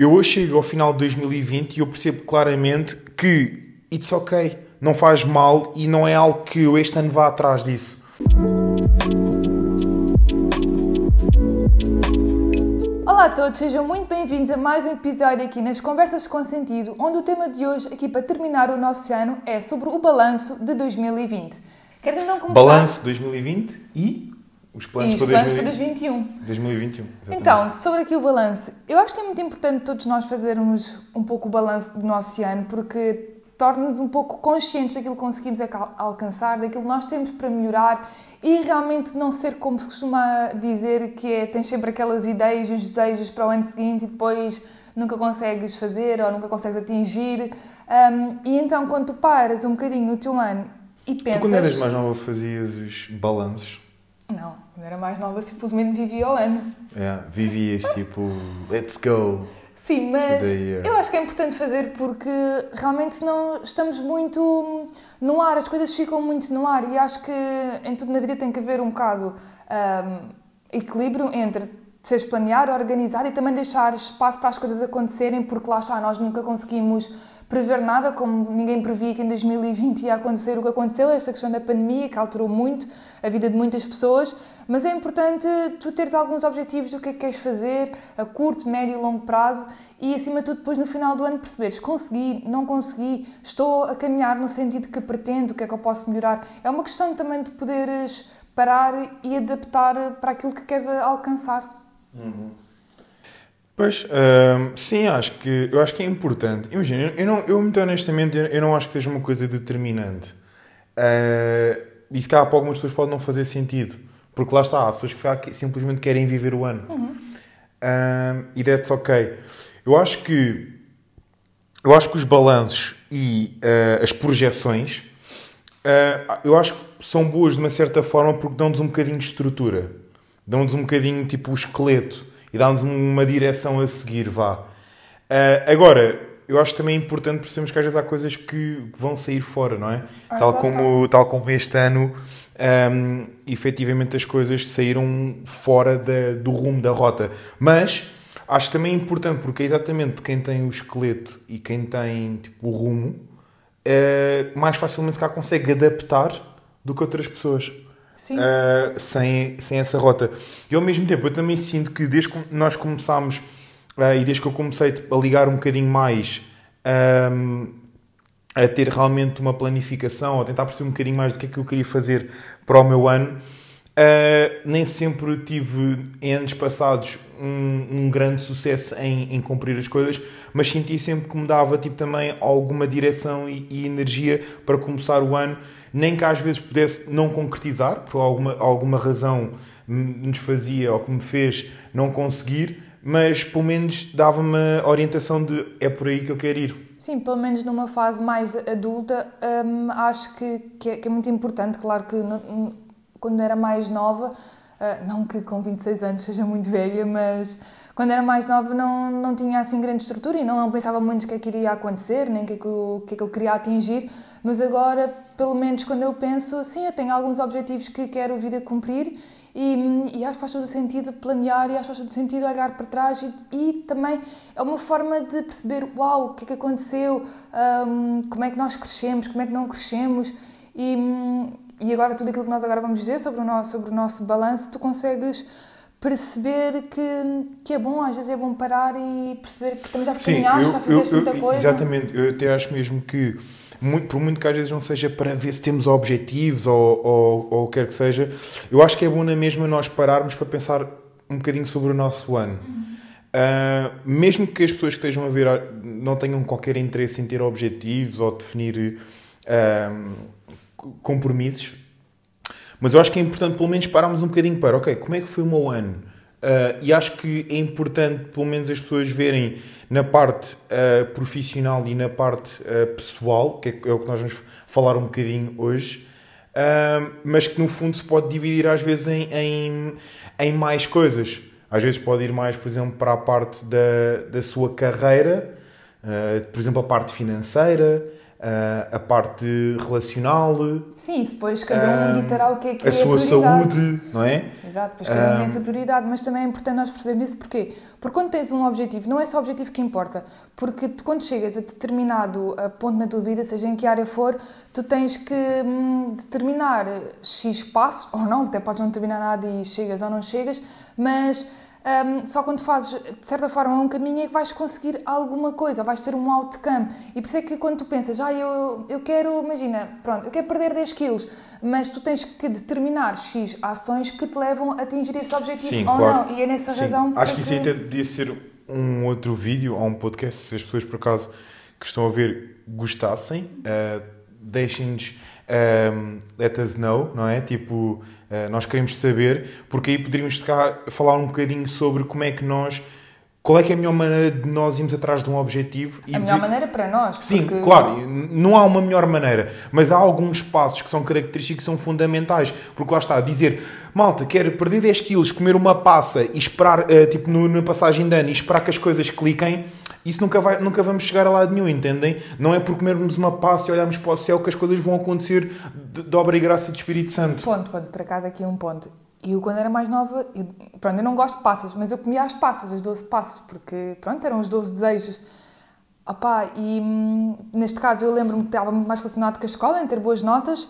eu hoje chego ao final de 2020 e eu percebo claramente que it's ok, não faz mal e não é algo que eu este ano vá atrás disso. Olá a todos, sejam muito bem-vindos a mais um episódio aqui nas Conversas com Sentido, onde o tema de hoje, aqui para terminar o nosso ano, é sobre o balanço de 2020. Quero então começar... Balanço 2020 e os planos, e os para, planos 2021. para 2021. 2021. exatamente. Então, sobre aqui o balanço, eu acho que é muito importante todos nós fazermos um pouco o balanço do nosso ano, porque torna-nos um pouco conscientes daquilo que conseguimos alca- alcançar, daquilo que nós temos para melhorar e realmente não ser como se costuma dizer, que é tens sempre aquelas ideias e os desejos para o ano seguinte e depois nunca consegues fazer ou nunca consegues atingir. Um, e então, quando tu paras um bocadinho no teu ano e Tu pensas... quando eras mais nova fazias os balanços? Não, quando era mais nova simplesmente vivia o ano. É, vivias tipo, let's go. Sim, mas eu acho que é importante fazer porque realmente senão estamos muito no ar, as coisas ficam muito no ar e acho que em tudo na vida tem que haver um bocado hum, equilíbrio entre seres planear, organizar e também deixar espaço para as coisas acontecerem porque lá está, nós nunca conseguimos prever nada, como ninguém previa que em 2020 ia acontecer o que aconteceu, esta questão da pandemia que alterou muito a vida de muitas pessoas, mas é importante tu teres alguns objetivos do que é que queres fazer a curto, médio e longo prazo e acima de tudo depois no final do ano perceberes consegui, não consegui, estou a caminhar no sentido que pretendo, o que é que eu posso melhorar. É uma questão também de poderes parar e adaptar para aquilo que queres alcançar. Pois, hum, sim, acho que, eu acho que é importante. Imagina, eu, não, eu muito honestamente, eu não acho que seja uma coisa determinante. Uh, e se calhar para algumas pessoas pode não fazer sentido. Porque lá está, há pessoas que, se calhar, que simplesmente querem viver o ano. Hum, e that's ok. Eu acho que, eu acho que os balanços e uh, as projeções, uh, eu acho que são boas de uma certa forma porque dão-nos um bocadinho de estrutura. Dão-nos um bocadinho tipo o esqueleto e dão-nos uma direção a seguir, vá. Uh, agora, eu acho também importante percebermos que às vezes há coisas que vão sair fora, não é? Ah, tal, como, tal como este ano, um, efetivamente as coisas saíram fora da- do rumo da rota. Mas acho também importante porque é exatamente quem tem o esqueleto e quem tem tipo, o rumo, uh, mais facilmente se consegue adaptar do que outras pessoas. Uh, sem, sem essa rota. E ao mesmo tempo, eu também sinto que desde que nós começámos uh, e desde que eu comecei tipo, a ligar um bocadinho mais um, a ter realmente uma planificação, a tentar perceber um bocadinho mais do que é que eu queria fazer para o meu ano, uh, nem sempre tive em anos passados um, um grande sucesso em, em cumprir as coisas, mas senti sempre que me dava tipo, também alguma direção e, e energia para começar o ano, nem que às vezes pudesse não concretizar, por alguma, alguma razão nos fazia ou que me fez não conseguir, mas pelo menos dava-me a orientação de é por aí que eu quero ir. Sim, pelo menos numa fase mais adulta, hum, acho que, que, é, que é muito importante. Claro que no- quando era mais nova, ah, não que com 26 anos seja muito velha, mas quando era mais nova não, não tinha assim grande estrutura e não, não pensava muito o que é que iria acontecer, nem o que é que eu, que é que eu queria atingir. Mas agora, pelo menos quando eu penso, sim, eu tenho alguns objetivos que quero vir a cumprir e, e acho que faz todo o sentido planear e acho que faz todo o sentido olhar para trás e, e também é uma forma de perceber, uau, o que é que aconteceu, hum, como é que nós crescemos, como é que não crescemos e, hum, e agora tudo aquilo que nós agora vamos dizer sobre o nosso, sobre o nosso balanço, tu consegues perceber que, que é bom, às vezes é bom parar e perceber que também já caminhaste, já fizeste muita coisa. exatamente. Eu até acho mesmo que, muito, por muito que às vezes não seja para ver se temos objetivos ou, ou, ou o que quer que seja, eu acho que é bom na mesma nós pararmos para pensar um bocadinho sobre o nosso ano. Ah, mesmo que as pessoas que estejam a ver ah, não tenham qualquer interesse em ter objetivos ou definir ah, compromissos, mas eu acho que é importante pelo menos pararmos um bocadinho para, ok, como é que foi o meu ano? Uh, e acho que é importante pelo menos as pessoas verem na parte uh, profissional e na parte uh, pessoal, que é, é o que nós vamos falar um bocadinho hoje, mas que no fundo se pode dividir às vezes em, em, em mais coisas. Às vezes pode ir mais, por exemplo, para a parte da, da sua carreira, por exemplo, a parte financeira, a parte relacional. Sim, isso depois cada um ditará o que é que a é sua a saúde, não é? Exato, depois cada um tem a sua prioridade, mas também é importante nós percebermos isso porquê? Porque quando tens um objetivo, não é só o objetivo que importa, porque quando chegas a determinado ponto na tua vida, seja em que área for, tu tens que hum, determinar X passos, ou não, até podes não determinar nada e chegas ou não chegas, mas um, só quando fazes, de certa forma, um caminho é que vais conseguir alguma coisa, vais ter um outcome. E por isso é que quando tu pensas, ah, eu, eu quero, imagina, pronto, eu quero perder 10 quilos, mas tu tens que determinar X ações que te levam a atingir esse objetivo Sim, ou claro. não. E é nessa Sim. razão Acho que isso aí até podia ser um outro vídeo ou um podcast, se as pessoas por acaso que estão a ver gostassem, uh, deixem-nos um, let us know, não é? Tipo, nós queremos saber, porque aí poderíamos ficar, falar um bocadinho sobre como é que nós. Qual é que é a melhor maneira de nós irmos atrás de um objetivo? A melhor de... maneira para nós. Sim, porque... claro, não há uma melhor maneira, mas há alguns passos que são característicos que são fundamentais. Porque lá está, dizer, malta, quero perder 10 quilos, comer uma passa e esperar, uh, tipo, no, na passagem de ano e esperar que as coisas cliquem, isso nunca, vai, nunca vamos chegar a lado nenhum, entendem? Não é por comermos uma passa e olharmos para o céu que as coisas vão acontecer de, de obra e graça de Espírito Santo. Ponto, ponto, por acaso aqui um ponto. E eu, quando era mais nova, eu, pronto, eu não gosto de passas, mas eu comia as passas, as 12 passas, porque, pronto, eram os 12 desejos. Opá, e hum, neste caso eu lembro-me que estava muito mais relacionado com a escola, em ter boas notas,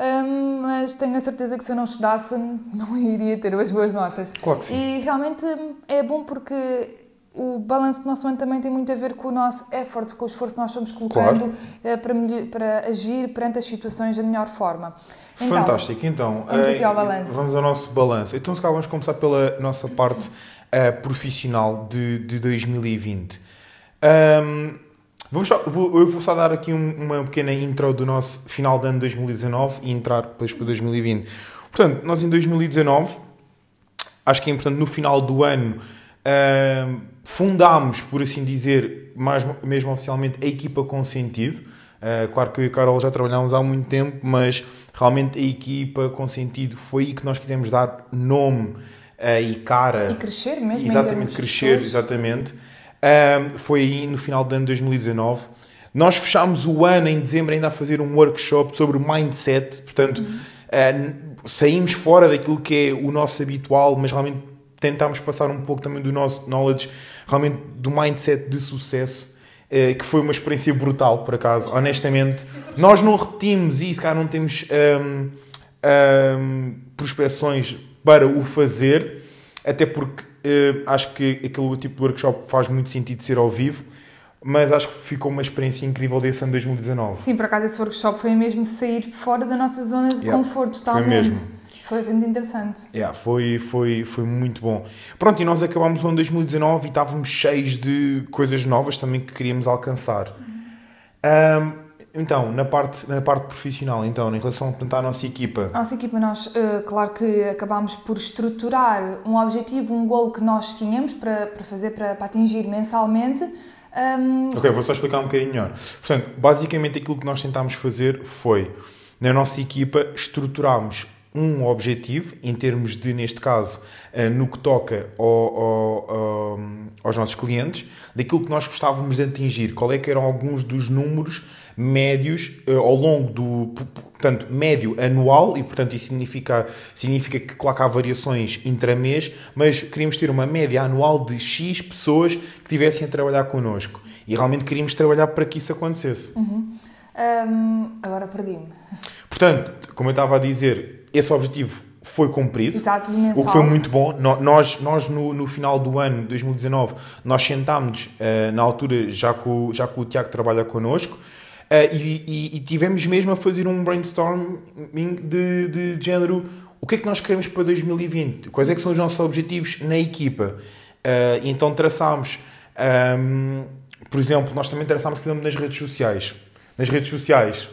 hum, mas tenho a certeza que se eu não estudasse não iria ter as boas notas. Claro que sim. E realmente hum, é bom porque o balanço do nosso ano também tem muito a ver com o nosso effort, com o esforço que nós estamos colocando claro. para, para agir perante as situações da melhor forma. Então, Fantástico, então. Vamos aqui ao balanço. Vamos ao nosso balanço. Então, se calhar, vamos começar pela nossa parte uh, profissional de, de 2020. Um, vamos só, vou, eu vou só dar aqui um, uma pequena intro do nosso final de ano 2019 e entrar depois para 2020. Portanto, nós em 2019, acho que é importante no final do ano, fundámos, por assim dizer, mais, mesmo oficialmente, a equipa com sentido. Uh, claro que eu e a Carol já trabalhámos há muito tempo, mas realmente a equipa com sentido foi aí que nós quisemos dar nome uh, e cara. E crescer mesmo. Exatamente, crescer, exatamente. Uh, foi aí no final do ano de 2019. Nós fechámos o ano em dezembro ainda a fazer um workshop sobre mindset, portanto, uhum. saímos fora daquilo que é o nosso habitual, mas realmente tentámos passar um pouco também do nosso knowledge, realmente do mindset de sucesso que foi uma experiência brutal, por acaso, honestamente. Nós não repetimos isso, cá não temos um, um, prospeções para o fazer, até porque uh, acho que aquele tipo de workshop faz muito sentido ser ao vivo, mas acho que ficou uma experiência incrível desse ano de 2019. Sim, por acaso esse workshop foi mesmo sair fora da nossa zona de yeah, conforto, totalmente. Foi mesmo. Foi muito interessante. Yeah, foi, foi, foi muito bom. Pronto, e nós acabámos o ano 2019 e estávamos cheios de coisas novas também que queríamos alcançar. Uhum. Um, então, na parte, na parte profissional, então, em relação portanto, à nossa equipa. A nossa equipa, nós, uh, claro que acabámos por estruturar um objetivo, um golo que nós tínhamos para, para fazer, para, para atingir mensalmente. Um... Ok, vou só explicar um bocadinho melhor. Portanto, basicamente aquilo que nós tentámos fazer foi, na nossa equipa, estruturámos um objetivo, em termos de, neste caso, eh, no que toca ao, ao, aos nossos clientes, daquilo que nós gostávamos de atingir, qual é que eram alguns dos números médios eh, ao longo do, portanto, médio anual, e portanto isso significa, significa que, claro que há variações intra-mês, mas queríamos ter uma média anual de X pessoas que estivessem a trabalhar connosco. E realmente queríamos trabalhar para que isso acontecesse. Uhum. Um, agora perdi-me. Portanto, como eu estava a dizer, esse objetivo foi cumprido, Exato, o que foi muito bom. Nós, nós no, no final do ano 2019, nós sentámos uh, na altura, já que, o, já que o Tiago trabalha connosco, uh, e, e, e, tivemos mesmo a fazer um brainstorming de, de, de género o que é que nós queremos para 2020, quais é que são os nossos objetivos na equipa. Uh, então traçámos, um, ehm, por exemplo, nós também traçámos, por exemplo, nas redes sociais. Nas redes sociais,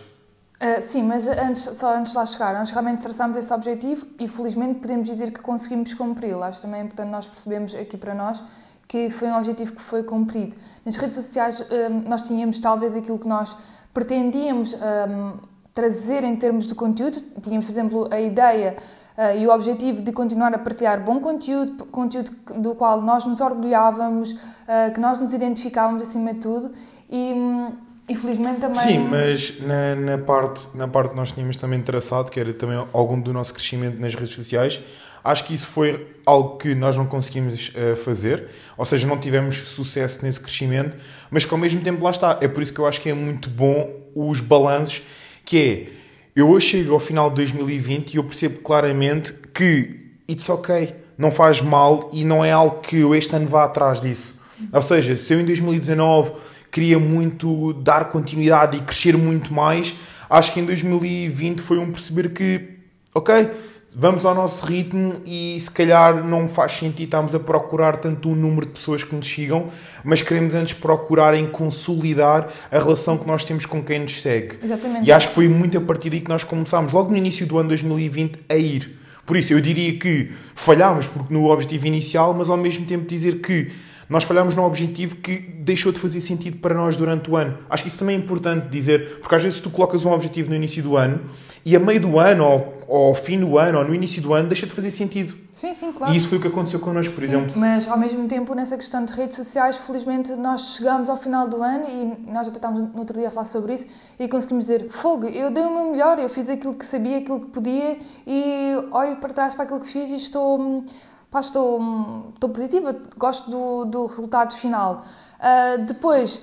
Uh, sim, mas antes, só antes de lá chegar, nós realmente traçámos esse objetivo e felizmente podemos dizer que conseguimos cumpri-lo. Acho também importante nós percebemos aqui para nós que foi um objetivo que foi cumprido. Nas redes sociais um, nós tínhamos talvez aquilo que nós pretendíamos um, trazer em termos de conteúdo. Tínhamos, por exemplo, a ideia uh, e o objetivo de continuar a partilhar bom conteúdo, conteúdo do qual nós nos orgulhávamos, uh, que nós nos identificávamos acima de tudo. E, um, infelizmente também. Sim, mas na, na, parte, na parte que nós tínhamos também traçado, que era também algum do nosso crescimento nas redes sociais, acho que isso foi algo que nós não conseguimos uh, fazer, ou seja, não tivemos sucesso nesse crescimento, mas que ao mesmo tempo lá está. É por isso que eu acho que é muito bom os balanços, que é, eu hoje chego ao final de 2020 e eu percebo claramente que it's ok, não faz mal e não é algo que eu este ano vá atrás disso. Ou seja, se eu em 2019 queria muito dar continuidade e crescer muito mais, acho que em 2020 foi um perceber que, ok, vamos ao nosso ritmo e se calhar não faz sentido estarmos a procurar tanto o número de pessoas que nos sigam, mas queremos antes procurar em consolidar a relação que nós temos com quem nos segue. Exatamente. E acho que foi muito a partir daí que nós começámos, logo no início do ano 2020, a ir. Por isso, eu diria que falhámos porque no objetivo inicial, mas ao mesmo tempo dizer que nós falhámos num objetivo que deixou de fazer sentido para nós durante o ano. Acho que isso também é importante dizer, porque às vezes tu colocas um objetivo no início do ano e a meio do ano, ou, ou ao fim do ano, ou no início do ano, deixa de fazer sentido. Sim, sim, claro. E isso foi o que aconteceu connosco, por sim, exemplo. Mas ao mesmo tempo, nessa questão de redes sociais, felizmente nós chegámos ao final do ano e nós já estávamos no outro dia a falar sobre isso e conseguimos dizer: Fogo, eu dei o meu melhor, eu fiz aquilo que sabia, aquilo que podia e olho para trás para aquilo que fiz e estou hum, pá, estou, estou positiva, gosto do, do resultado final. Uh, depois,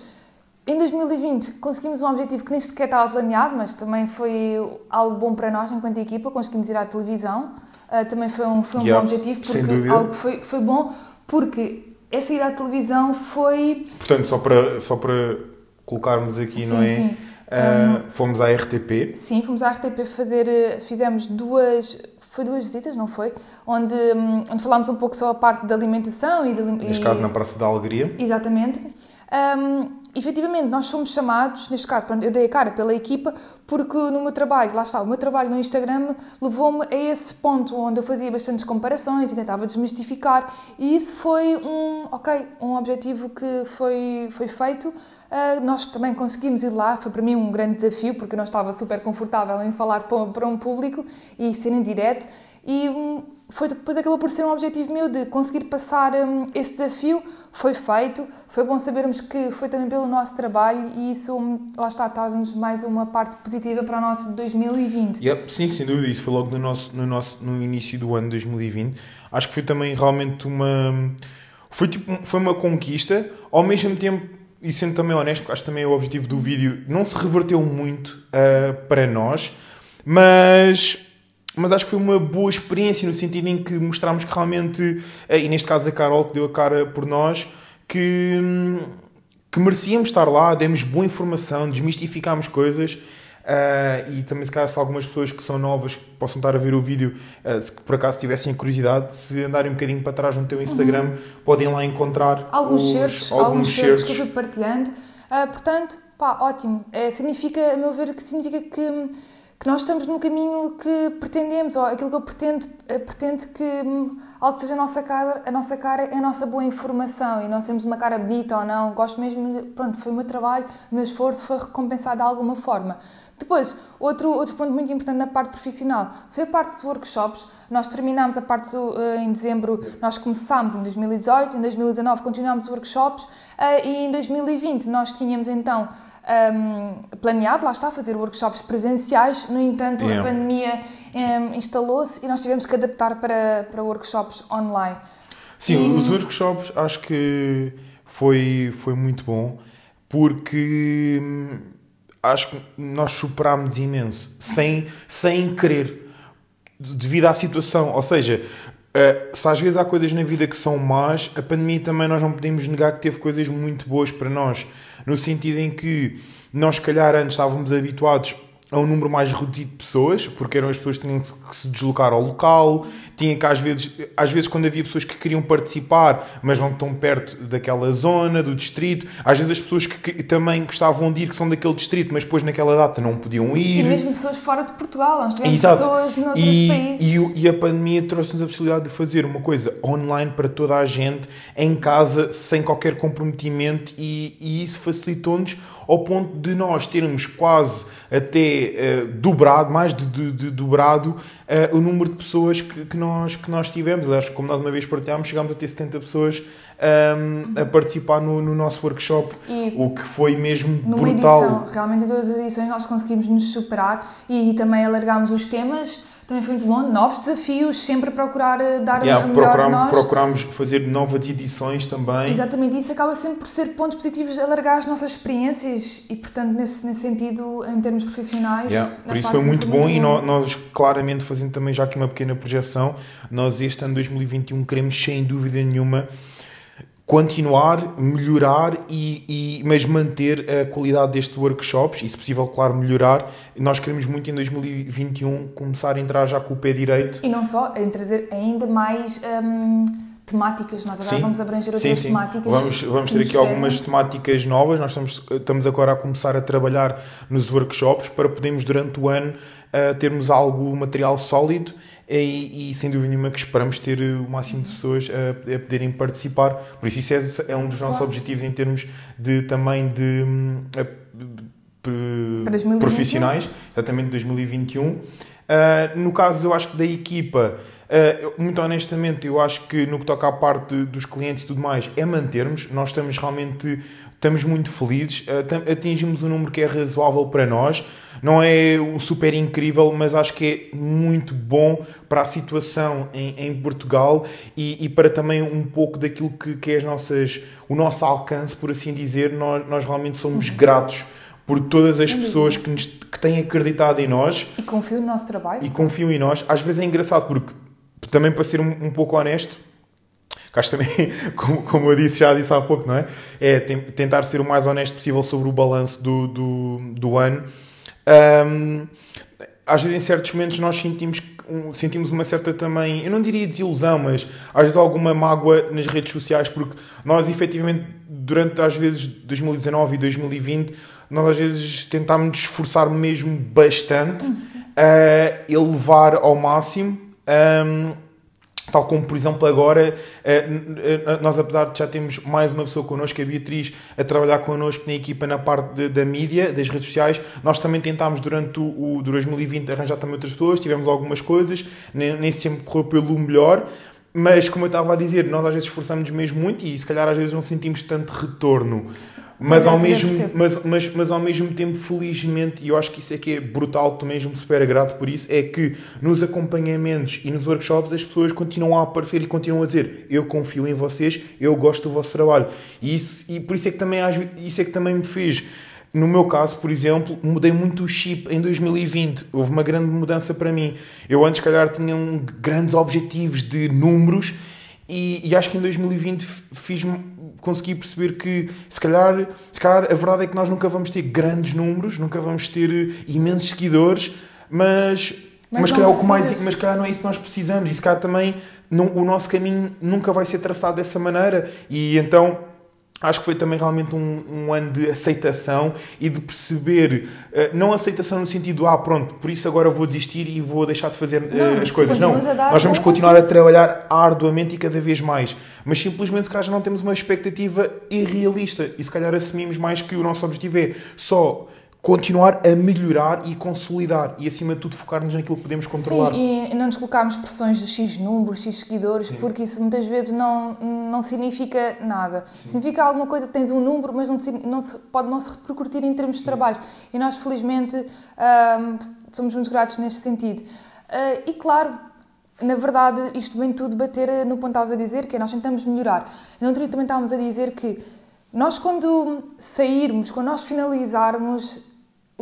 em 2020, conseguimos um objetivo que nem sequer estava planeado, mas também foi algo bom para nós enquanto equipa, conseguimos ir à televisão. Uh, também foi um, foi um yeah, bom objetivo, porque algo que foi, foi bom, porque essa ida à televisão foi... Portanto, só para, só para colocarmos aqui, sim, não é? Sim. Uh, um, fomos à RTP. Sim, fomos à RTP fazer, fizemos duas foi duas visitas, não foi? Onde, hum, onde falámos um pouco sobre a parte da alimentação e... De, neste e, caso na Praça da Alegria. Exatamente. Um, efetivamente, nós somos chamados, neste caso, pronto, eu dei a cara pela equipa, porque no meu trabalho, lá está, o meu trabalho no Instagram levou-me a esse ponto onde eu fazia bastantes comparações e tentava desmistificar, e isso foi um, ok, um objetivo que foi, foi feito. Uh, nós também conseguimos ir lá, foi para mim um grande desafio, porque eu não estava super confortável em falar para, um público e ser em direto, e um, foi, depois acabou por ser um objetivo meu de conseguir passar um, esse desafio. Foi feito, foi bom sabermos que foi também pelo nosso trabalho e isso, um, lá está, traz-nos mais uma parte positiva para o nosso 2020. Yep, sim, sem dúvida, isso foi logo no, nosso, no, nosso, no início do ano 2020. Acho que foi também realmente uma. Foi, tipo, foi uma conquista, ao mesmo tempo, e sendo também honesto, acho que também o objetivo do vídeo não se reverteu muito uh, para nós, mas mas acho que foi uma boa experiência no sentido em que mostramos que realmente, eh, e neste caso a Carol que deu a cara por nós, que, que merecíamos estar lá, demos boa informação, desmistificámos coisas. Uh, e também se calhar se algumas pessoas que são novas que possam estar a ver o vídeo, uh, se por acaso tivessem curiosidade, se andarem um bocadinho para trás no teu Instagram, uhum. podem lá encontrar alguns os, certos, alguns, alguns que eu fui partilhando. Uh, portanto, pá, ótimo. É, significa, a meu ver, que significa que que nós estamos no caminho que pretendemos, ou aquilo que eu pretendo, eh, pretendo que hum, algo que seja a nossa cara, a nossa cara é a nossa boa informação e nós temos uma cara bonita ou não, gosto mesmo, de, pronto, foi o meu trabalho, o meu esforço foi recompensado de alguma forma. Depois, outro, outro ponto muito importante na parte profissional foi a parte dos workshops. Nós terminámos a parte uh, em dezembro, nós começámos em 2018, em 2019 continuámos os workshops uh, e em 2020 nós tínhamos então um, planeado, lá está, fazer workshops presenciais, no entanto, yeah. a pandemia um, instalou-se e nós tivemos que adaptar para, para workshops online. Sim, e... os workshops acho que foi, foi muito bom porque hum, acho que nós superámos imenso sem, sem querer devido à situação. Ou seja, Uh, se às vezes há coisas na vida que são más, a pandemia também nós não podemos negar que teve coisas muito boas para nós, no sentido em que nós, se calhar, antes estávamos habituados a um número mais reduzido de pessoas, porque eram as pessoas que tinham que se deslocar ao local, tinha que às vezes, às vezes quando havia pessoas que queriam participar, mas não tão perto daquela zona, do distrito, às vezes as pessoas que, que também gostavam de ir, que são daquele distrito, mas depois naquela data não podiam ir. E mesmo pessoas fora de Portugal, nós tivemos Exato. pessoas noutros e, países. E, e a pandemia trouxe-nos a possibilidade de fazer uma coisa online para toda a gente, em casa, sem qualquer comprometimento, e, e isso facilitou-nos ao ponto de nós termos quase até uh, dobrado, mais de, de, de dobrado uh, o número de pessoas que, que, nós, que nós tivemos. Aliás, como nós uma vez partilhámos, chegámos a ter 70 pessoas um, a participar no, no nosso workshop, E o que foi mesmo brutal. edição, realmente em todas as edições nós conseguimos nos superar e também alargámos os temas. Também foi muito bom, novos desafios, sempre procurar eh, dar Yeah, o melhor de procurámos, nós. procurámos fazer novas edições também. Exatamente, isso acaba sempre por ser pontos positivos alargar as nossas experiências e, portanto, nesse, nesse sentido, em termos profissionais. Yeah, Por isso parte foi muito bom e nó- nós, claramente, fazendo também já aqui uma pequena projeção, nós este ano 2021 queremos, sem dúvida nenhuma, continuar, melhorar, e, e- mas manter a qualidade destes workshops, e se possível, claro, melhorar. Nós queremos muito em 2021 começar a entrar já com o pé direito. E não só, em trazer ainda mais hum, temáticas. Nós agora Sim. vamos abranger Sim, outras sim. temáticas. Vamos, vamos ter aqui algumas temáticas novas. Nós estamos, estamos agora a começar a trabalhar nos workshops para podermos, durante o ano, eh, termos algo, material sólido e, e, sem dúvida nenhuma que esperamos ter eh, o máximo de pessoas a, a poderem participar. Por isso, isso é, é um dos nossos Claro. objetivos em termos de também de. hum, a- p- Para 2021. profissionais, exatamente 2021. Ah, no caso, eu acho que da equipa, eu- muito honestamente, eu acho que no que toca à parte dos clientes e tudo mais, é mantermos. Nós estamos realmente estamos muito felizes, tam- atingimos um número que é razoável para nós. Não é um super incrível, mas acho que é muito bom para a situação em, em Portugal e, e para também um pouco daquilo que, que é as nossas, o nosso alcance, por assim dizer. Nós, nós realmente somos gratos por todas as pessoas que, nos, que têm acreditado em nós E confio no nosso trabalho. e confiam em nós. Às vezes é engraçado porque, também para ser um, um pouco honesto, acho também, como, como eu disse, já disse há pouco, não é? É tentar ser o mais honesto possível sobre o balanço do, do, do ano. Ahm, às vezes, em certos momentos, nós sentimos, um- sentimos uma certa também, eu não diria desilusão, mas às vezes alguma mágoa nas redes sociais, porque nós, efetivamente, durante às vezes 2019 e 2020, nós às vezes tentámos nos esforçar mesmo bastante a elevar ao máximo. Ahm, Tal como, por exemplo, agora, eh, eh, nós, apesar de já termos mais uma pessoa connosco, a Beatriz, a trabalhar connosco na equipa na parte de- da mídia, das redes sociais, nós também tentámos, durante o, o 2020, arranjar também outras pessoas, tivemos algumas coisas, nem, nem sempre correu pelo melhor, mas, como eu estava a dizer, nós às vezes esforçamos mesmo muito e, se calhar, às vezes não sentimos tanto retorno. Mas Mas ao, mesmo, mas, mas, mas ao mesmo tempo, felizmente, e eu acho que isso é que é brutal, estou mesmo super grato por isso, é que nos acompanhamentos e nos workshops as pessoas continuam a aparecer e continuam a dizer eu confio em vocês, eu gosto do vosso trabalho. E, isso, e por isso é que também, isso é que também me fez. No meu caso, por exemplo, mudei muito o chip em 2020. Houve uma grande mudança para mim. Eu antes, se calhar, tinha um, grandes objetivos de números e, e acho que em 2020 f- fiz consegui perceber que se calhar, se calhar a verdade é que nós nunca vamos ter grandes números, nunca vamos ter eh, imensos seguidores, mas Mas mas, calhar, o que mais, mas calhar não é isso que nós precisamos. E se calhar também não- o nosso caminho nunca vai ser traçado dessa maneira. E então Acho que foi também realmente um, um ano de aceitação e de perceber, eh, não aceitação no sentido, ah, pronto, por isso agora vou desistir e vou deixar de fazer Não, as coisas. Não, nós vamos continuar a trabalhar arduamente e cada vez mais. Mas simplesmente, se calhar, já não temos uma expectativa irrealista e se calhar assumimos mais que o nosso objetivo é só continuar a melhorar e consolidar e, acima de tudo, focar-nos naquilo que podemos controlar. Sim, e não nos colocarmos pressões de X números, X seguidores, porque isso muitas vezes não, não significa nada. Significa alguma coisa que tens um número, mas não, não se- pode não se repercutir em termos de trabalho. E nós, felizmente, somos muito gratos neste sentido. Ah, e claro, na verdade, isto vem tudo bater no ponto que estavas a dizer, que é nós tentamos melhorar. Outro dia também estávamos a dizer que nós, quando sairmos, quando nós finalizarmos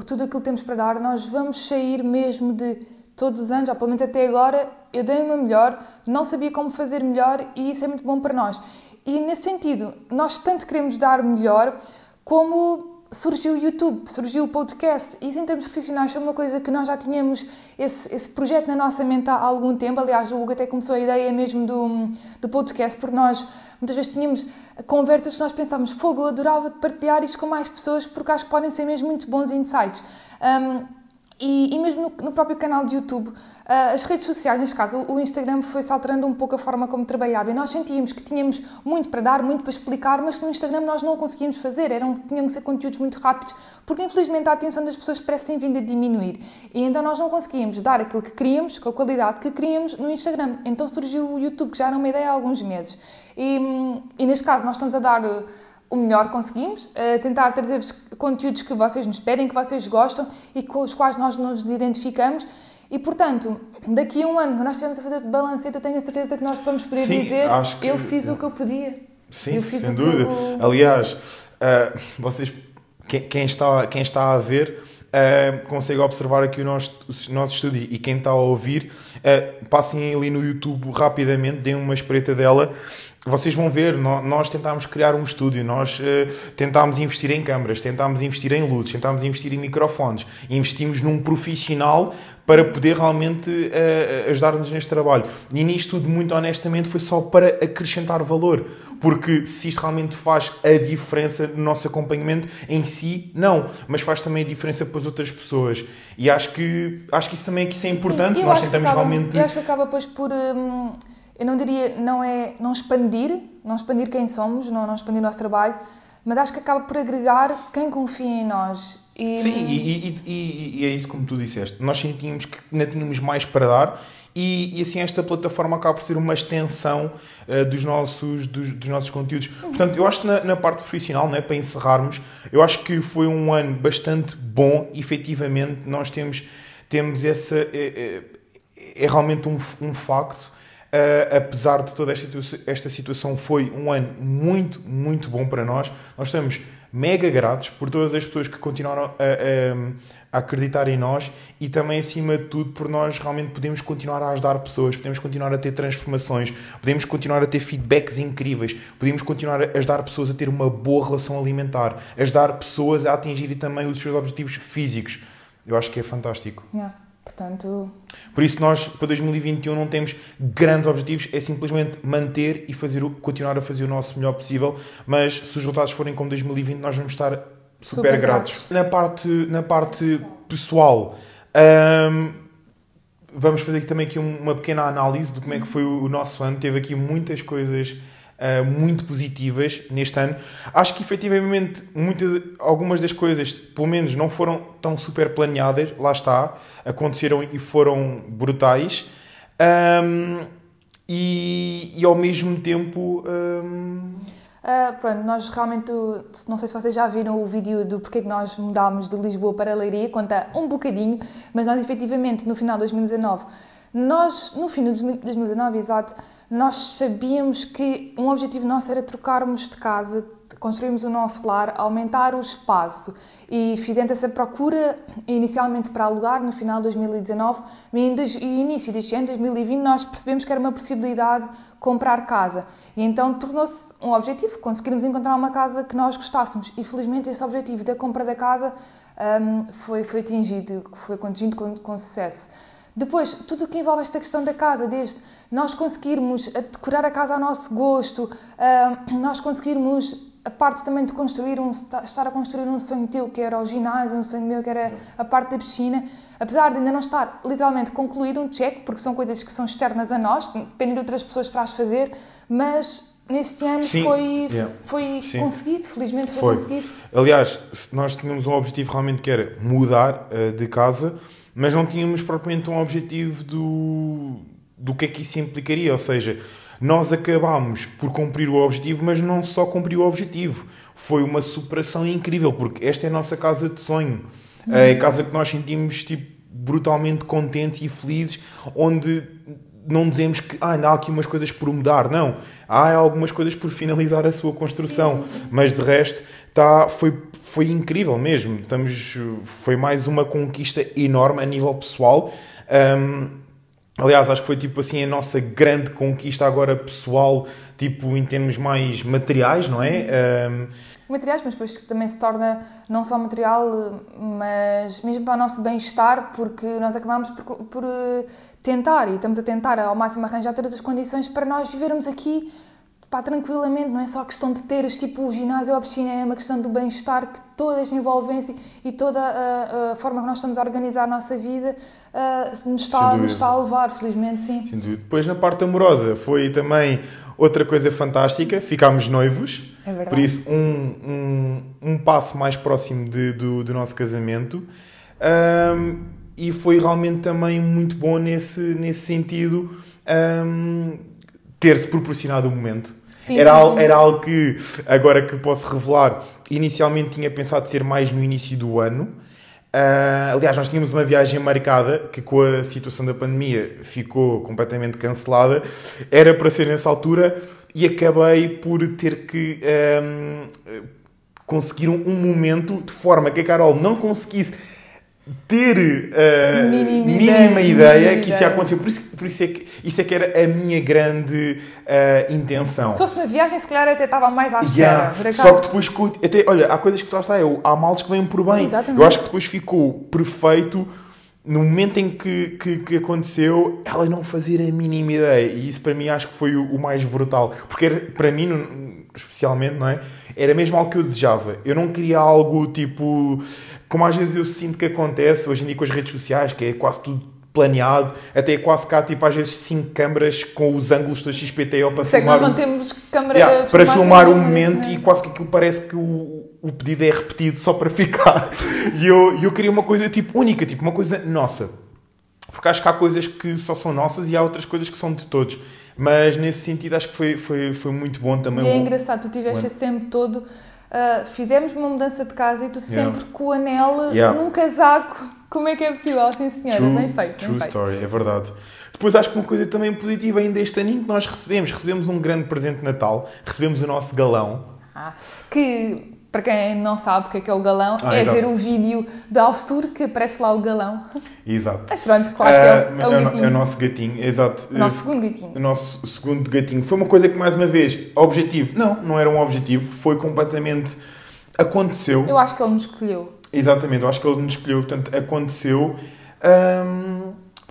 tudo aquilo que temos para dar, nós vamos sair mesmo de todos os anos, ou pelo menos até agora, eu dei o meu melhor, não sabia como fazer melhor e isso é muito bom para nós. E nesse sentido, nós tanto queremos dar melhor como surgiu o YouTube, surgiu o podcast. Isso em termos profissionais foi uma coisa que nós já tínhamos esse, esse projeto na nossa mente há algum tempo. Aliás, o Hugo até começou a ideia mesmo do, do podcast, porque nós muitas vezes tínhamos conversas que nós pensávamos, fogo, eu adorava partilhar isto com mais pessoas, porque acho que podem ser mesmo muito bons insights. Um, E, e mesmo no, no, próprio canal de YouTube, as redes sociais, neste caso, o, o Instagram foi-se alterando um pouco a forma como trabalhava. E nós sentíamos que tínhamos muito para dar, muito para explicar, mas que no Instagram nós não conseguíamos fazer. Eram, tinham que ser conteúdos muito rápidos, porque infelizmente a atenção das pessoas parece ter vindo a diminuir. E então nós não conseguíamos dar aquilo que queríamos, com a qualidade que queríamos no Instagram. Então surgiu o YouTube, que já era uma ideia há alguns meses. E, hum, e neste caso, nós estamos a dar o melhor conseguimos, tentar trazer-vos conteúdos que vocês nos pedem, que vocês gostam e com os quais nós nos identificamos. E, portanto, daqui a um ano, quando nós estivermos a fazer balancete, eu tenho a certeza que nós vamos poder Sim, dizer que... eu fiz o que eu podia. Sim, sem dúvida. Eu... Aliás, uh, vocês, quem, quem, está, quem está a ver uh, consegue observar aqui o nosso, o nosso estúdio e quem está a ouvir, uh, passem ali no YouTube rapidamente, deem uma espreita dela vocês vão ver, nós tentámos criar um estúdio, nós uh, tentámos investir em câmaras, tentámos investir em luzes, tentámos investir em microfones, investimos num profissional para poder realmente uh, ajudar-nos neste trabalho. E nisto tudo, muito honestamente, foi só para acrescentar valor, porque se isto realmente faz a diferença no nosso acompanhamento em si, não, mas faz também a diferença para as outras pessoas. E acho que, acho que isso também é, que isso é importante, Sim, nós tentamos acaba, realmente... Eu acho que acaba depois por... Hum eu não diria, não é não expandir, não expandir quem somos, não, não expandir o nosso trabalho, mas acho que acaba por agregar quem confia em nós. E... Sim, e, e, e, e, é isso como tu disseste. Nós sentíamos que ainda tínhamos mais para dar e, assim esta plataforma acaba por ser uma extensão uh, dos, nossos, dos, dos, nossos conteúdos. Portanto, eu acho que na, na, parte profissional, né, para encerrarmos, eu acho que foi um ano bastante bom. Efetivamente, nós temos, temos essa. É, é, é realmente um, um facto Uh, apesar de toda esta, esta situação, foi um ano muito, muito bom para nós. Nós estamos mega gratos por todas as pessoas que continuaram a, a, a, acreditar em nós e também, acima de tudo, por nós realmente podemos continuar a ajudar pessoas, podemos continuar a ter transformações, podemos continuar a ter feedbacks incríveis, podemos continuar a ajudar pessoas a ter uma boa relação alimentar, ajudar pessoas a atingirem também os seus objetivos físicos. Eu acho que é fantástico. Yeah. Portanto... Por isso nós, para 2021, não temos grandes objetivos, é simplesmente manter e fazer, continuar a fazer o nosso melhor possível, mas se os resultados forem como 2020, nós vamos estar super, super gratos. gratos. Na parte, na parte pessoal, um, vamos fazer também aqui uma pequena análise de como é que foi o nosso ano. Teve aqui muitas coisas uh, muito positivas neste ano. Acho que efetivamente muita, algumas das coisas, pelo menos, não foram tão super planeadas, lá está, aconteceram e foram brutais. Um, e, e, ao mesmo tempo. Um... Uh, pronto, nós realmente, não sei se vocês já viram o vídeo do porquê que nós mudámos de Lisboa para Leiria, conta um bocadinho, mas nós efetivamente no final de 2019, nós, no fim de 2019, exato, nós sabíamos que um objetivo nosso era trocarmos de casa, construirmos o nosso lar, aumentar o espaço. E fizemos essa procura inicialmente para alugar no final de 2019 e início deste ano, 2020, nós percebemos que era uma possibilidade comprar casa. E então tornou-se um objetivo, conseguirmos encontrar uma casa que nós gostássemos. E felizmente esse objetivo da compra da casa um, foi, foi atingido, foi atingido com, com sucesso. Depois, tudo o que envolve esta questão da casa, desde nós conseguirmos decorar a casa ao nosso gosto, nós conseguirmos a parte também de construir um, estar a construir um sonho teu, que era o ginásio, um sonho meu, que era a parte da piscina, apesar de ainda não estar literalmente concluído um check, porque são coisas que são externas a nós, dependem de outras pessoas para as fazer, mas neste ano Sim, foi, yeah. foi Sim. conseguido, felizmente foi, foi, conseguido. Aliás, nós tínhamos um objetivo realmente que era mudar uh, de casa, mas não tínhamos propriamente um objetivo do, do que é que isso implicaria. Ou seja, nós acabámos por cumprir o objetivo, mas não só cumprir o objetivo. Foi uma superação incrível, porque esta é a nossa casa de sonho. É a casa que nós sentimos tipo, brutalmente contentes e felizes, onde não dizemos que ah, ainda há aqui umas coisas por mudar, não. Há algumas coisas por finalizar a sua construção, mas de resto tá, foi, foi incrível mesmo. Estamos, foi mais uma conquista enorme a nível pessoal. Um, aliás, acho que foi tipo assim a nossa grande conquista agora pessoal, tipo em termos mais materiais, não é? Um, materiais, mas depois também se torna não só material, mas mesmo para o nosso bem-estar, porque nós acabamos por, por eh, tentar e estamos a tentar ao máximo arranjar todas as condições para nós vivermos aqui pá, tranquilamente, não é só questão de teres tipo o ginásio ou a piscina, é uma questão do bem-estar que toda esta envolvência e toda a, a, forma que nós estamos a organizar a nossa vida uh, nos, está, nos está a levar, felizmente sim. Depois na parte amorosa foi também outra coisa fantástica, ficámos noivos, é por isso um, um, um, passo mais próximo de, do, do nosso casamento. Um, e foi realmente também muito bom nesse, nesse sentido. Um, ter-se proporcionado o momento. Sim, era, era algo que, agora que posso revelar, inicialmente tinha pensado ser mais no início do ano. Uh, aliás, nós tínhamos uma viagem marcada que, com a situação da pandemia, ficou completamente cancelada. Era para ser nessa altura e acabei por ter que um, conseguir um, um momento de forma que a Carol não conseguisse ter uh, mínima, mínima ideia, que isso ia acontecer. Por isso, por isso é que isso é que era a minha grande uh, intenção. Se fosse na viagem, se calhar até estava mais à espera. Yeah. Só que depois, até, olha, há coisas que lá está, eu, há males que vêm por bem. Exatamente. Eu acho que depois ficou perfeito no momento em que, que, que, aconteceu, ela não fazer a mínima ideia. E isso para mim acho que foi o, o mais brutal. Porque era, para mim, especialmente, não é? Era mesmo algo que eu desejava. Eu não queria algo tipo como às vezes eu sinto que acontece hoje em dia com as redes sociais, que é quase tudo planeado, até quase cá, tipo, às vezes cinco câmaras com os ângulos da XPTO para Sei filmar. Que nós não temos câmara yeah, para filmar o momento né? e quase que aquilo parece que o, o pedido é repetido só para ficar. E eu, eu queria uma coisa tipo única, tipo uma coisa nossa. Porque acho que há coisas que só são nossas e há outras coisas que são de todos. Mas nesse sentido acho que foi, foi, foi muito bom também. E é engraçado, tu tiveste esse tempo todo Uh, fizemos uma mudança de casa e tu sempre yeah. com o anel yeah. num casaco. Como é que é possível? Sim, senhora, true, bem feito. True bem story, é verdade. Depois acho que uma coisa também positiva ainda este aninho que nós recebemos. Recebemos um grande presente de Natal, recebemos o nosso galão. Ah, que para quem não sabe o que é, que é o galão, ah, é exato. ver o vídeo da Austur que aparece lá o galão. Exato. Mas pronto, claro que é, o, é o gatinho. É o nosso gatinho, exato. O nosso segundo gatinho. O nosso segundo gatinho. Foi uma coisa que, mais uma vez, objetivo. Não, não era um objetivo. Foi completamente... Aconteceu. Eu acho que ele nos escolheu. Exatamente, eu acho que ele nos escolheu. Portanto, aconteceu.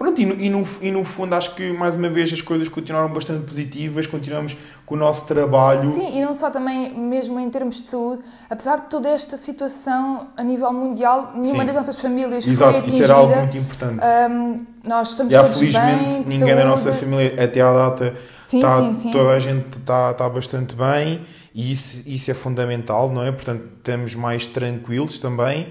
Pronto, e no, e, no, e no fundo acho que mais uma vez as coisas continuaram bastante positivas, continuamos com o nosso trabalho. Sim, e não só também mesmo em termos de saúde, apesar de toda esta situação a nível mundial, nenhuma Sim. das nossas famílias Exato, foi atingida. isso era algo muito importante. Um, nós estamos e, todos felizmente bem, ninguém saúde. da nossa família até à data sim, está, sim, sim. toda a gente está, está bastante bem e isso, isso é fundamental, não é? Portanto, estamos mais tranquilos também,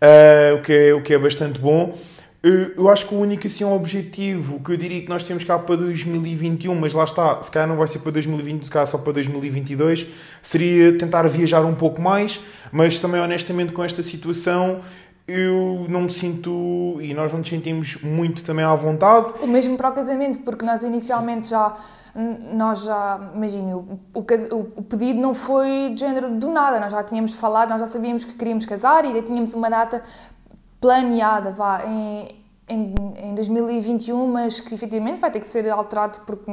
uh, o, que é, o que é bastante bom. Eu acho que o único assim, objetivo que eu diria que nós temos cá para 2021, mas lá está, se calhar não vai ser para 2020, se calhar só para 2022, seria tentar viajar um pouco mais, mas também honestamente com esta situação eu não me sinto e nós não nos sentimos muito também à vontade. O mesmo para o casamento, porque nós inicialmente já nós já, imagine, o, o, o, pedido não foi de género do nada, nós já tínhamos falado, nós já sabíamos que queríamos casar e tínhamos uma data planeada, vá, em, em, em 2021, mas que efetivamente vai ter que ser alterado porque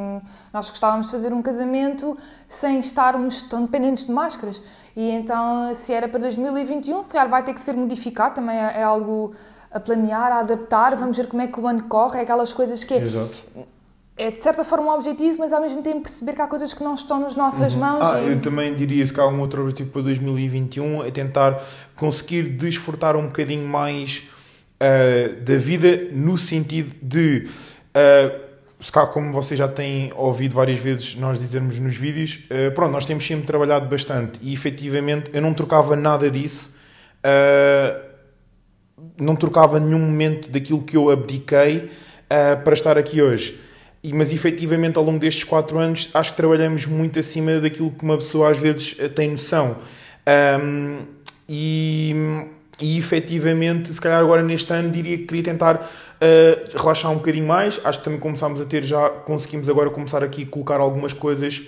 nós gostávamos de fazer um casamento sem estarmos tão dependentes de máscaras. E então, se era para 2021, se calhar vai ter que ser modificado, também é, é algo a planear, a adaptar, vamos ver como é que o ano corre, é aquelas coisas que... Exato é de certa forma um objetivo, mas ao mesmo tempo perceber que há coisas que não estão nas nossas uhum. mãos. Ah, e... eu também diria se que há um outro objetivo para 2021 é tentar conseguir desfrutar um bocadinho mais uh, da vida no sentido de. Uh, se cá, como vocês já têm ouvido várias vezes nós dizermos nos vídeos, uh, pronto, nós temos sempre trabalhado bastante e efetivamente eu não trocava nada disso, não trocava nenhum momento daquilo que eu abdiquei para estar aqui hoje. E, mas efetivamente ao longo destes quatro anos acho que trabalhamos muito acima daquilo que uma pessoa às vezes eh, tem noção. Um, e, e efetivamente, se calhar agora neste ano diria que queria tentar uh, relaxar um bocadinho mais. Acho que também começámos a ter, já conseguimos agora começar aqui a colocar algumas coisas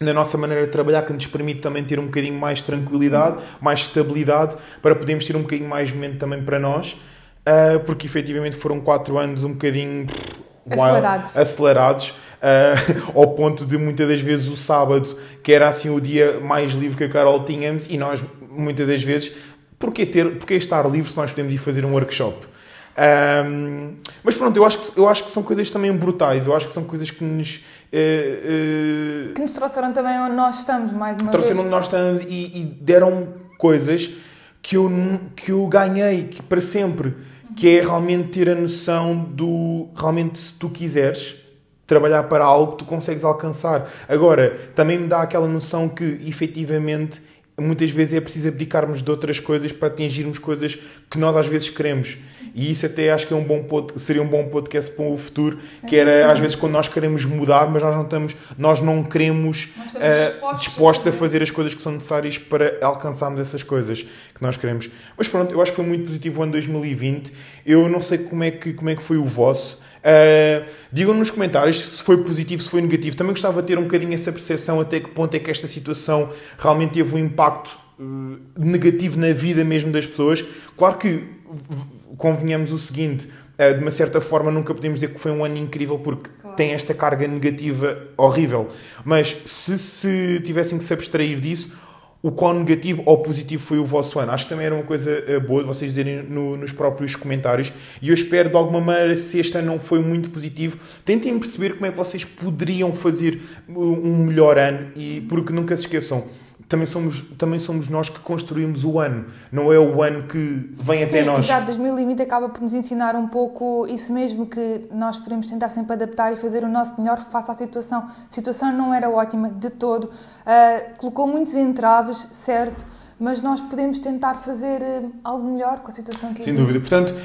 na nossa maneira de trabalhar que nos permite também ter um bocadinho mais tranquilidade, mais estabilidade, para podermos ter um bocadinho mais momento também para nós. Uh, porque efetivamente foram quatro anos um bocadinho acelerados, acelerados uh, ao ponto de muitas das vezes o sábado, que era assim o dia mais livre que a Carol tínhamos, e nós muitas das vezes, porquê, ter, porquê estar livre se nós podemos ir fazer um workshop? Um, mas pronto, eu acho, que, eu acho que são coisas também brutais, eu acho que são coisas que nos. Uh, uh, que nos trouxeram também onde nós estamos, mais uma trouxeram vez. onde nós estamos e, e deram coisas que eu, que eu ganhei que para sempre, que é realmente ter a noção do realmente se tu quiseres trabalhar para algo tu consegues alcançar. Agora, também me dá aquela noção que efetivamente muitas vezes é preciso abdicarmos de outras coisas para atingirmos coisas que nós às vezes queremos. E isso até acho que é um bom pod, seria um bom podcast para o futuro, que era às vezes quando nós queremos mudar, mas nós não estamos, nós não queremos uh, dispostos a fazer as coisas que são necessárias para alcançarmos essas coisas que nós queremos. Mas pronto, eu acho que foi muito positivo o ano 2020. Eu não sei como é que, como é que foi o vosso. Uh, digam nos comentários se foi positivo, se foi negativo. Também gostava de ter um bocadinho essa percepção até que ponto é que esta situação realmente teve um impacto uh, negativo na vida mesmo das pessoas. Claro que convenhamos o seguinte, uh, de uma certa forma nunca podemos dizer que foi um ano incrível porque claro. tem esta carga negativa horrível. Mas se, se tivessem que se abstrair disso, o quão negativo ou positivo foi o vosso ano. Acho que também era uma coisa eh, boa de vocês dizerem no, nos próprios comentários. E eu espero, de alguma maneira, se este ano não foi muito positivo, tentem perceber como é que vocês poderiam fazer um melhor ano. E porque nunca se esqueçam, também somos, também somos nós que construímos o ano, não é o ano que vem Sim, até nós. Exato, 2020 acaba por nos ensinar um pouco isso mesmo, que nós podemos tentar sempre adaptar e fazer o nosso melhor face à situação. A situação não era ótima de todo, uh, colocou muitos entraves, certo, mas nós podemos tentar fazer uh, algo melhor com a situação que Sem existe. dúvida. Portanto,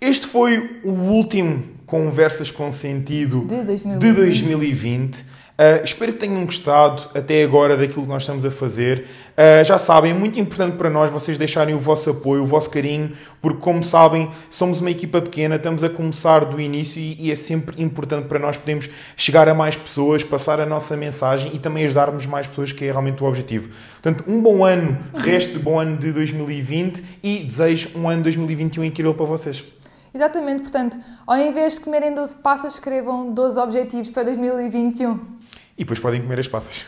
este foi o último Conversas com Sentido de 2020. De 2020. Uh, espero que tenham gostado até agora daquilo que nós estamos a fazer. Uh, já sabem, é muito importante para nós vocês deixarem o vosso apoio, o vosso carinho, porque, como sabem, somos uma equipa pequena, estamos a começar do início e, e é sempre importante para nós podermos chegar a mais pessoas, passar a nossa mensagem e também ajudarmos mais pessoas, que é realmente o objetivo. Portanto, um bom ano, resto de bom ano de 2020 e desejo um ano de 2021 incrível para vocês. Exatamente, portanto, ao invés de comerem 12 passas, escrevam 12 objetivos para 2021. E depois podem comer as passas.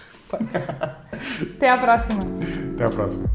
Até à próxima. Até à próxima.